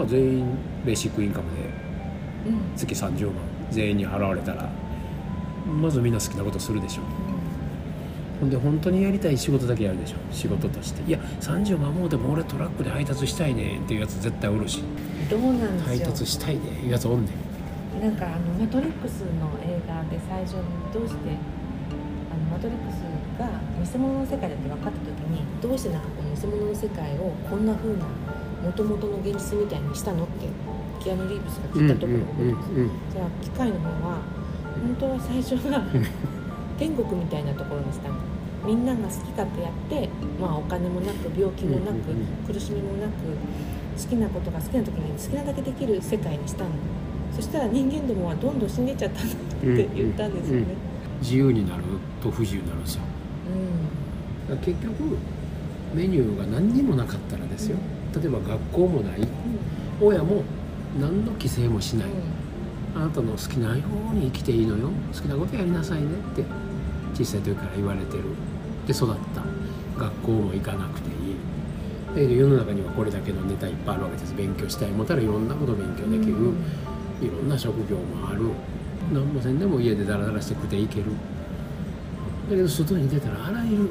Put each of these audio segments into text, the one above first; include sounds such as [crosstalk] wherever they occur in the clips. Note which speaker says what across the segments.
Speaker 1: まあ、全員ベーシックインカムで
Speaker 2: うん。
Speaker 1: 月30万全員に払われたらまずみんな好きなことするでしょ。ほんで本当にやりたい仕事だけやるでしょ。仕事として。いや30万もうでも俺トラックで配達したいねんっていうやつ絶対おるし。
Speaker 2: どうなん
Speaker 1: 配
Speaker 2: ですよ
Speaker 1: 達したいねんいうやつおんねん。
Speaker 2: なんかあのマトリックスの映画で最初にどうしてあのマトリックスが偽物の世界だって分かった時にどうしてなんかこの偽物の世界をこんな風な元々の現実みたいにしたのってキアヌ・リーブスが聞いたところを覚えてます、
Speaker 1: うん
Speaker 2: じゃあ機械の方は本当は最初は [laughs] 天国みたいなところにしたの。みんなが好き勝手やって、まあ、お金もなく病気もなく、
Speaker 1: うんうんうん
Speaker 2: 苦しみもなく好きなことが好きな時に好きなだけできる世界にしたの。そしたら人間どもはどんどん死んでっちゃったんだって言ったんですよね、
Speaker 1: 自由になると不自由になるんですよ。だから結局メニューが何にもなかったらですよ例えば学校もない親も何の規制もしない、あなたの好きなように生きていいのよ。好きなことやりなさいねって小さい時から言われてる。で育った。学校も行かなくていい。だけど世の中にはこれだけのネタいっぱいあるわけです。勉強したい思ったらいろんなこと勉強できる、
Speaker 2: うん。
Speaker 1: いろんな職業もある。何もせんでも家でダラダラして食っていける。だけど外に出たらあらゆる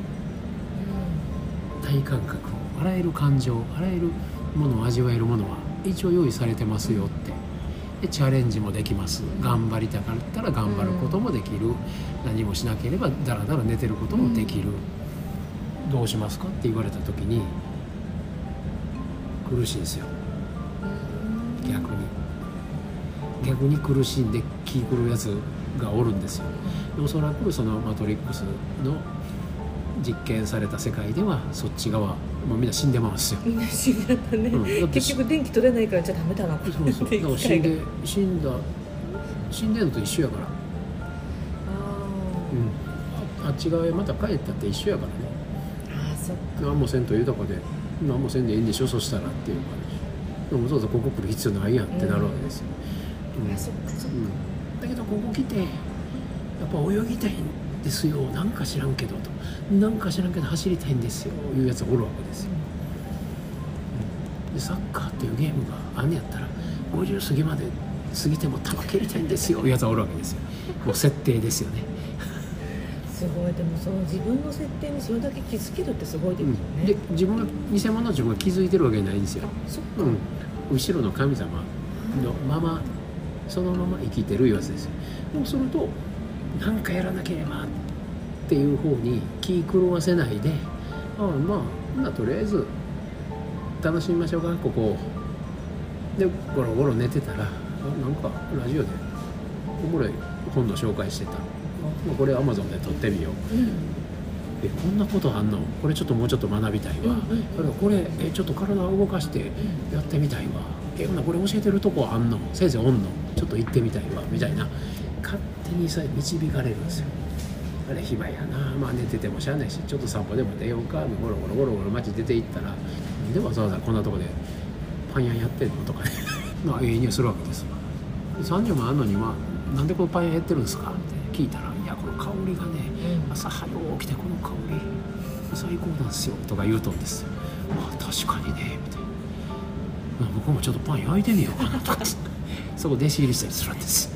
Speaker 1: 体感覚あらゆる感情あらゆるものを味わえるものは一応用意されてますよって。でチャレンジもできます。頑張りたかったら頑張ることもできる、何もしなければダラダラ寝てることもできる、どうしますか？って言われた時に苦しいんですよ。逆に。逆に苦しんで気狂うやつがおるんですよ。おそらくそのマトリックスの実験された世界ではそっち側もうみんな死んでますよ。
Speaker 2: みんな死んじゃったね、
Speaker 1: うん。
Speaker 2: 結局電気取れないからじゃダメだなこ
Speaker 1: そうそう。[laughs]
Speaker 2: って
Speaker 1: だから死んで死んだ死んでるのと一緒やから、
Speaker 2: あ
Speaker 1: うん、ああっち側へまた帰ったって一緒やからね。
Speaker 2: ーあーそっか。
Speaker 1: 何もせんと豊かで何もせんでいいんでしょそしたらっていう感じでもそうそうここ来る必要ないやんってなるわけですよ、うん。
Speaker 2: あそっかそっか。
Speaker 1: うん。だけどここ来てやっぱ泳ぎたいんですよなんか知らんけどと。なんか知らんけど走りたいんですよいうやつがおるわけですよ、うん。でサッカーっていうゲームがあんねやったら50過ぎまで過ぎても球蹴りたいんですよいうやつがおるわけですよ。もう設定ですよね、
Speaker 2: すごい。でもその自分の設定にそれだけ気づけるってすごいですよね、
Speaker 1: うん。で自分が偽物の自分が気づいてるわけないんですよ、うん、後ろの神様のままそのまま生きてるいうやつですよ。そうすると何かやらなければっていう方に気狂わせないでああまあほなとりあえず楽しみましょうかここでゴロゴロ寝てたらあなんかラジオでおもろい本の紹介してた。あまあこれアマゾンで撮ってみよう。
Speaker 2: うん。
Speaker 1: えこんなことあんの？これちょっともうちょっと学びたいわ、
Speaker 2: うんうん
Speaker 1: これえちょっと体を動かしてやってみたいわ。えほなこれ教えてるとこあんの？先生おんの？ちょっと行ってみたいわ。みたいな。勝手にさえ導かれるんですよ。あれ暇やな。まあ寝ててもしゃあないしちょっと散歩でも出ようか。ゴロゴロゴロゴロ街出て行ったらなんでわざわざこんなとこでパン屋やってんのとかね。[laughs] まあ永遠にするわけです。30万あんのにはなんでこのパン屋やってるんですか？って聞いたらいやこの香りがね
Speaker 2: うん。
Speaker 1: 朝早起きてこの香り最高なんですよ。とか言うとんですよ。あ確かにねみたいな。まあ僕もちょっとパン焼いてみようかなとか。[laughs] そこ弟子入りしたりするんです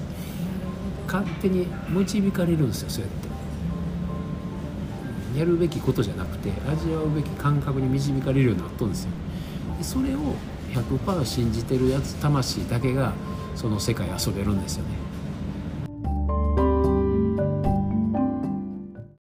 Speaker 1: 勝手に導かれるんですよそうやって。やるべきことじゃなくて味わうべき感覚に導かれるようになったんですよ。でそれを100%信じてるやつ魂だけがその世界遊べるんですよね。